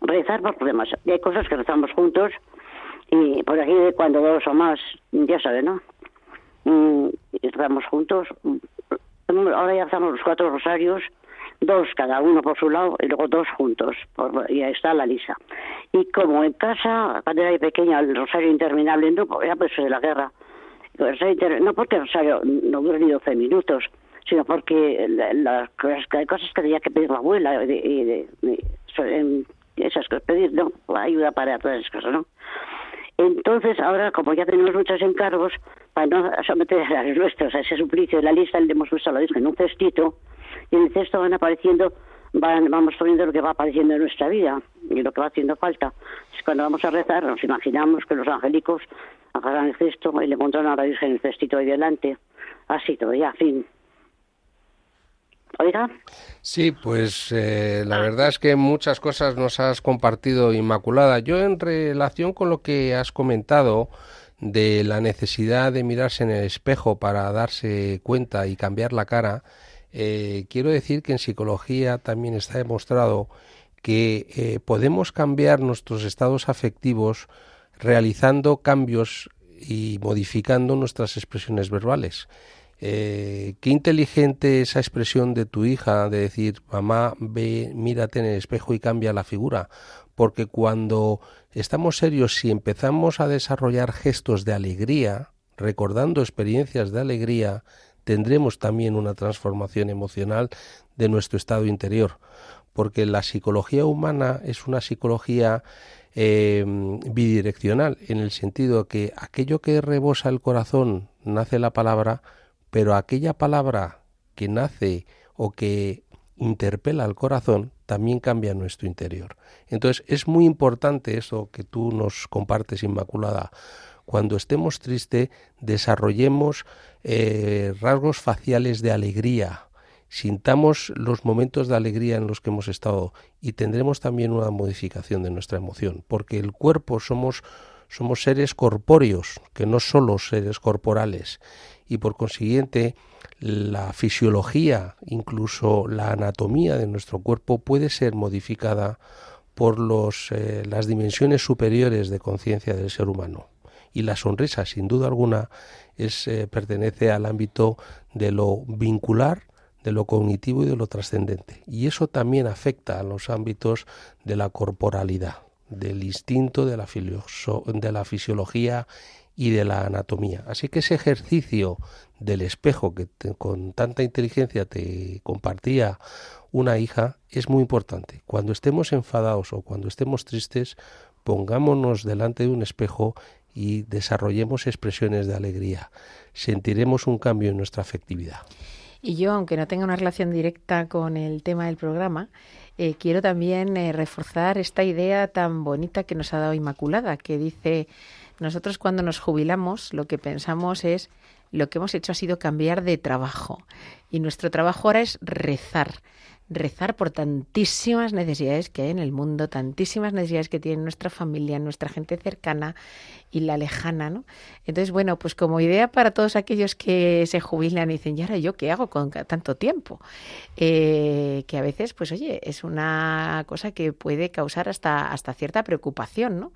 J: rezar por los demás. Y hay cosas que rezamos juntos y por aquí cuando dos o más, ya saben, ¿no? Mm, y rezamos juntos. Mm, Ahora ya hacemos los cuatro rosarios, dos cada uno por su lado y luego dos juntos. Por, y ahí está la lisa. Y como en casa, cuando era pequeña, el rosario interminable, no, porque era pues de la guerra. Rosario inter- no porque no dure ni 12 minutos, sino porque la- la- las cosas que tenía que pedir la abuela y de, de- de- en- esas cosas, pedir no, ayuda para todas esas cosas, ¿no? Entonces, ahora, como ya tenemos muchos encargos, para no someter a los nuestros a ese suplicio, en la lista le hemos puesto a la Virgen un cestito, y en el cesto van apareciendo van- vamos poniendo lo que va apareciendo en nuestra vida y lo que va haciendo falta. Cuando vamos a rezar, nos imaginamos que los angélicos agarran el cesto y le encontraron a la Virgen el cestito ahí delante. Así todo, ya, fin. Oiga,
A: Sí, pues eh, la verdad es que muchas cosas nos has compartido, Inmaculada. Yo en relación con lo que has comentado de la necesidad de mirarse en el espejo para darse cuenta y cambiar la cara, eh, quiero decir que en psicología también está demostrado que eh, podemos cambiar nuestros estados afectivos realizando cambios y modificando nuestras expresiones verbales. Eh, qué inteligente esa expresión de tu hija de decir, mamá, ve, mírate en el espejo y cambia la figura. Porque cuando estamos serios, si empezamos a desarrollar gestos de alegría, recordando experiencias de alegría, tendremos también una transformación emocional de nuestro estado interior. Porque la psicología humana es una psicología eh, bidireccional, en el sentido que aquello que rebosa el corazón nace la palabra, pero aquella palabra que nace o que interpela al corazón también cambia nuestro interior. Entonces es muy importante eso que tú nos compartes, Inmaculada. Cuando estemos tristes, desarrollemos eh, rasgos faciales de alegría, sintamos los momentos de alegría en los que hemos estado y tendremos también una modificación de nuestra emoción, porque el cuerpo somos somos seres corpóreos, que no solo seres corporales, y por consiguiente la fisiología, incluso la anatomía de nuestro cuerpo puede ser modificada por los, eh, las dimensiones superiores de conciencia del ser humano. Y la sonrisa, sin duda alguna, es, eh, pertenece al ámbito de lo vincular, de lo cognitivo y de lo trascendente. Y eso también afecta a los ámbitos de la corporalidad, del instinto, de la, de la fisiología y de la anatomía. Así que ese ejercicio del espejo que con tanta inteligencia te compartía una hija es muy importante. Cuando estemos enfadados o cuando estemos tristes, pongámonos delante de un espejo y desarrollemos expresiones de alegría. Sentiremos un cambio en nuestra afectividad.
B: Y yo, aunque no tenga una relación directa con el tema del programa, eh, quiero también eh, reforzar esta idea tan bonita que nos ha dado Inmaculada, que dice, nosotros cuando nos jubilamos lo que pensamos es, lo que hemos hecho ha sido cambiar de trabajo. Y nuestro trabajo ahora es rezar. Rezar por tantísimas necesidades que hay en el mundo, tantísimas necesidades que tiene nuestra familia, nuestra gente cercana y la lejana, ¿no? Entonces, bueno, pues como idea para todos aquellos que se jubilan y dicen, ¿y ahora yo qué hago con tanto tiempo? Eh, que a veces, pues oye, es una cosa que puede causar hasta, hasta cierta preocupación, ¿no?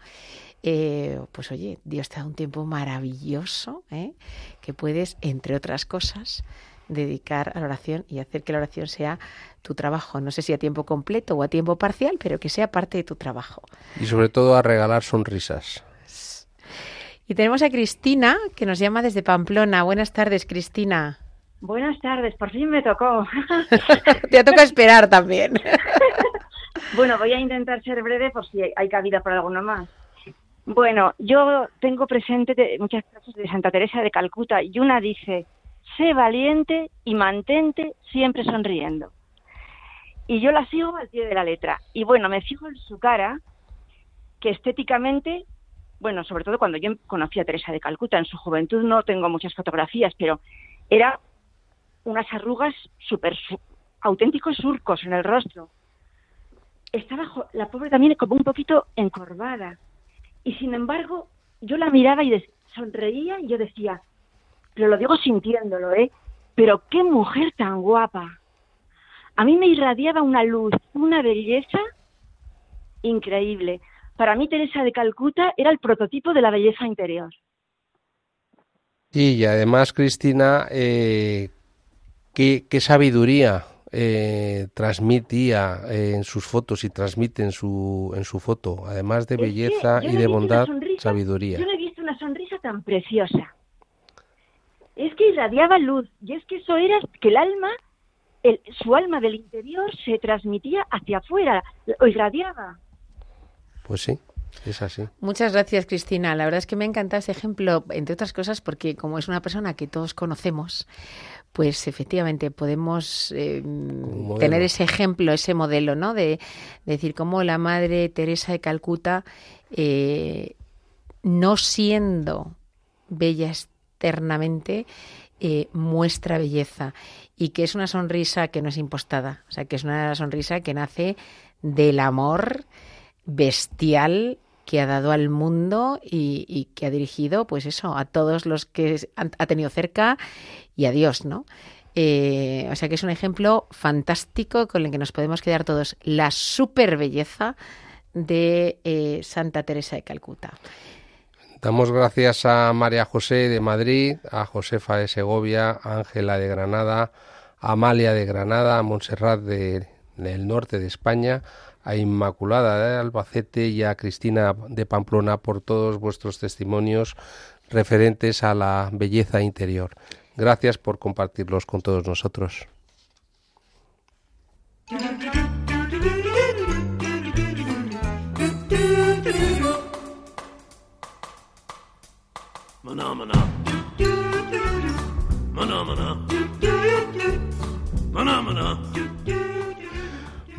B: Eh, pues oye, Dios te da un tiempo maravilloso, ¿eh? que puedes, entre otras cosas, dedicar a la oración y hacer que la oración sea tu trabajo. No sé si a tiempo completo o a tiempo parcial, pero que sea parte de tu trabajo.
A: Y sobre todo a regalar sonrisas.
B: Y tenemos a Cristina, que nos llama desde Pamplona. Buenas tardes, Cristina.
K: Buenas tardes, por fin me tocó.
B: Te toca esperar también.
K: bueno, voy a intentar ser breve por si hay cabida para alguno más. Bueno, yo tengo presente de- muchas frases de Santa Teresa de Calcuta y una dice, sé valiente y mantente siempre sonriendo. Y yo la sigo al pie de la letra. Y bueno, me fijo en su cara, que estéticamente, bueno, sobre todo cuando yo conocí a Teresa de Calcuta, en su juventud no tengo muchas fotografías, pero era unas arrugas súper auténticos surcos en el rostro. Estaba la pobre también como un poquito encorvada. Y sin embargo, yo la miraba y sonreía y yo decía, pero lo digo sintiéndolo, ¿eh? Pero qué mujer tan guapa. A mí me irradiaba una luz, una belleza increíble. Para mí Teresa de Calcuta era el prototipo de la belleza interior.
A: Sí, y además, Cristina, eh, qué, qué sabiduría eh, transmitía eh, en sus fotos y transmite en su, en su foto. Además de
K: Es que
A: belleza y de bondad,
K: sonrisa-
A: sabiduría.
K: Yo no he visto una sonrisa tan preciosa. Es que irradiaba luz. Y es que eso era que el alma, el, su alma del interior se transmitía hacia afuera, lo irradiaba.
A: Pues sí, Es así.
B: Muchas gracias, Cristina. La verdad es que me ha encantado ese ejemplo, entre otras cosas, porque como es una persona que todos conocemos, pues efectivamente podemos eh,
A: modelo.
B: tener ese ejemplo, ese modelo, ¿no? De, de decir cómo la Madre Teresa de Calcuta, eh, no siendo bella externamente, eh, muestra belleza y que es una sonrisa que no es impostada, o sea, que es una sonrisa que nace del amor bestial que ha dado al mundo y, que ha dirigido, pues eso, a todos los que ha tenido cerca y a Dios, ¿no? Eh, o sea que es un ejemplo fantástico con el que nos podemos quedar todos. La super belleza de eh, Santa Teresa de Calcuta.
A: Damos gracias a María José de Madrid, a Josefa de Segovia, a Ángela de Granada, a Amalia de Granada, a Montserrat de- del norte de España, a Inmaculada de Albacete y a Cristina de Pamplona por todos vuestros testimonios referentes a la belleza interior. Gracias por compartirlos con todos nosotros.
C: Maná.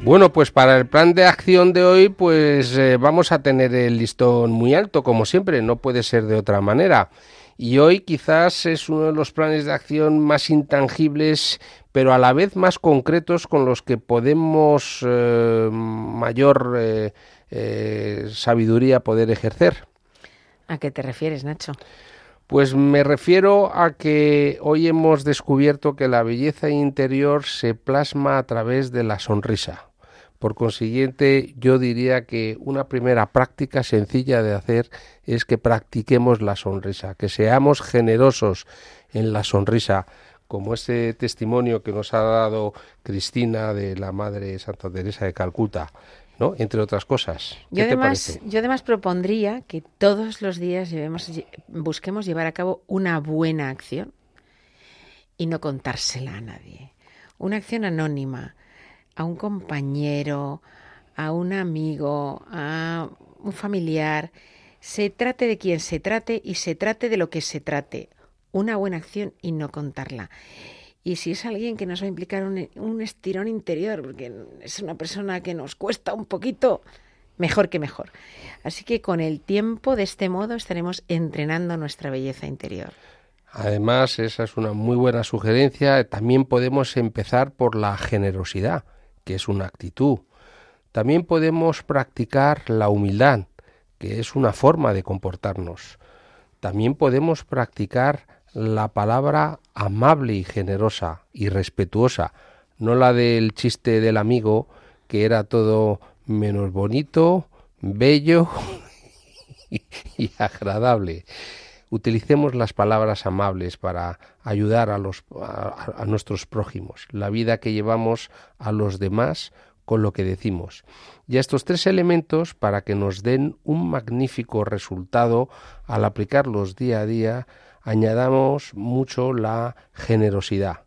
A: Bueno, pues para el plan de acción de hoy, pues eh, vamos a tener el listón muy alto, como siempre, no puede ser de otra manera. Y hoy quizás es uno de los planes de acción más intangibles, pero a la vez más concretos con los que podemos eh, mayor eh, eh, sabiduría poder ejercer.
B: ¿A qué te refieres, Nacho?
A: Pues me refiero a que hoy hemos descubierto que la belleza interior se plasma a través de la sonrisa. Por consiguiente, yo diría que una primera práctica sencilla de hacer es que practiquemos la sonrisa, que seamos generosos en la sonrisa, como ese testimonio que nos ha dado Cristina de la Madre Santa Teresa de Calcuta, ¿no? Entre otras cosas. ¿Qué
B: Yo
A: te
B: además,
A: parece?
B: yo además propondría que todos los días llevemos, lle- busquemos llevar a cabo una buena acción y no contársela a nadie. Una acción anónima, a un compañero, a un amigo, a un familiar. Se trate de quien se trate y se trate de lo que se trate. Una buena acción y no contarla. Y si es alguien que nos va a implicar un, estirón interior, porque es una persona que nos cuesta un poquito, mejor que mejor. Así que con el tiempo, de este modo, estaremos entrenando nuestra belleza interior.
A: Además, esa es una muy buena sugerencia. También podemos empezar por la generosidad, que es una actitud. También podemos practicar la humildad, que es una forma de comportarnos. También podemos practicar la palabra amable y generosa y respetuosa, no la del chiste del amigo, que era todo menos bonito, bello y agradable utilicemos las palabras amables para ayudar a, los, a, nuestros prójimos, la vida que llevamos a los demás con lo que decimos. Y estos tres elementos, para que nos den un magnífico resultado al aplicarlos día a día, añadamos mucho la generosidad.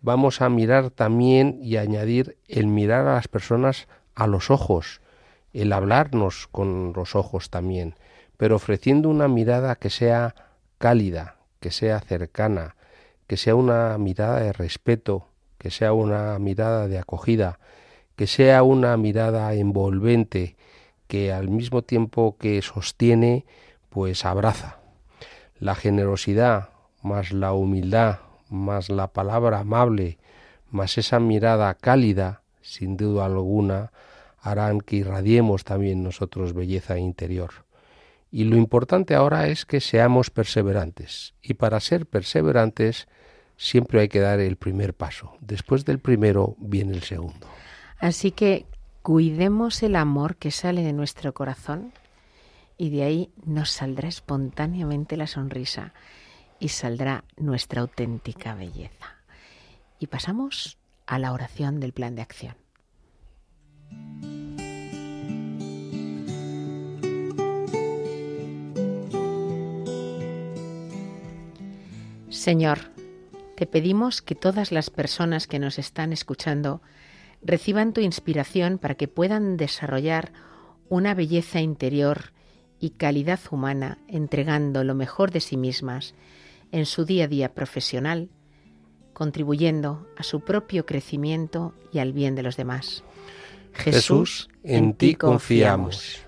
A: Vamos a mirar también y añadir el mirar a las personas a los ojos, el hablarnos con los ojos también pero ofreciendo una mirada que sea cálida, que sea cercana, que sea una mirada de respeto, que sea una mirada de acogida, que sea una mirada envolvente, que al mismo tiempo que sostiene, pues abraza. La generosidad, más la humildad, más la palabra amable, más esa mirada cálida, sin duda alguna, harán que irradiemos también nosotros belleza interior. Y lo importante ahora es que seamos perseverantes. Y para ser perseverantes siempre hay que dar el primer paso. Después del primero viene el segundo.
B: Así que cuidemos el amor que sale de nuestro corazón y de ahí nos saldrá espontáneamente la sonrisa y saldrá nuestra auténtica belleza. Y pasamos a la oración del plan de acción. Señor, te pedimos que todas las personas que nos están escuchando reciban tu inspiración para que puedan desarrollar una belleza interior y calidad humana, entregando lo mejor de sí mismas en su día a día profesional, contribuyendo a su propio crecimiento y al bien de los demás.
A: Jesús, en ti confiamos.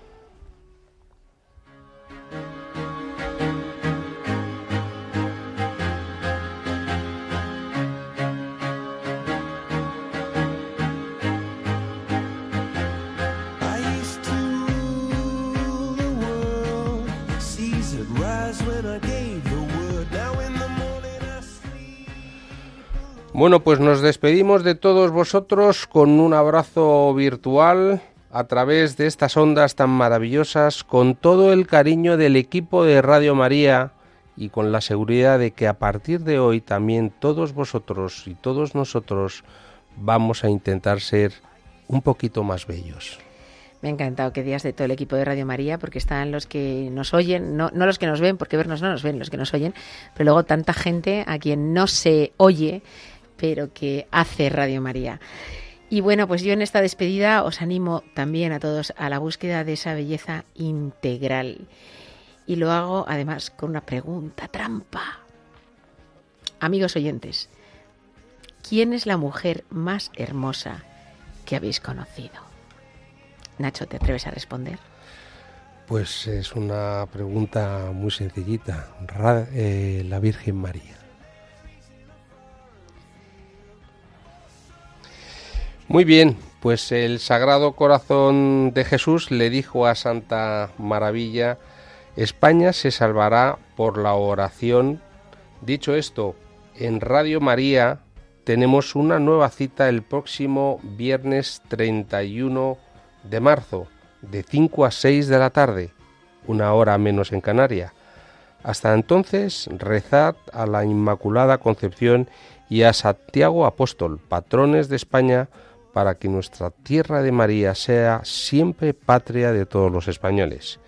A: Bueno, pues nos despedimos de todos vosotros con un abrazo virtual a través de estas ondas tan maravillosas, con todo el cariño del equipo de Radio María y con la seguridad de que a partir de hoy también todos vosotros y todos nosotros vamos a intentar ser un poquito más bellos.
B: Me ha encantado que digas de todo el equipo de Radio María, porque están los que nos oyen, no, no los que nos ven, porque vernos no nos ven, los que nos oyen, pero luego tanta gente a quien no se oye, pero que hace Radio María. Y bueno, pues yo en esta despedida os animo también a todos a la búsqueda de esa belleza integral. Y lo hago además con una pregunta trampa. Amigos oyentes, ¿quién es la mujer más hermosa que habéis conocido? Nacho, ¿te atreves a responder?
A: Pues es una pregunta muy sencillita. Eh, la Virgen María. Muy bien, pues el Sagrado Corazón de Jesús le dijo a Santa Maravilla, España se salvará por la oración. Dicho esto, en Radio María tenemos una nueva cita el próximo viernes 31 de marzo, de 5 a 6 de la tarde, una hora menos en Canaria. Hasta entonces, rezad a la Inmaculada Concepción y a Santiago Apóstol, patrones de España, para que nuestra tierra de María sea siempre patria de todos los españoles.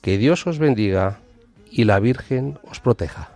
A: Que Dios os bendiga y la Virgen os proteja.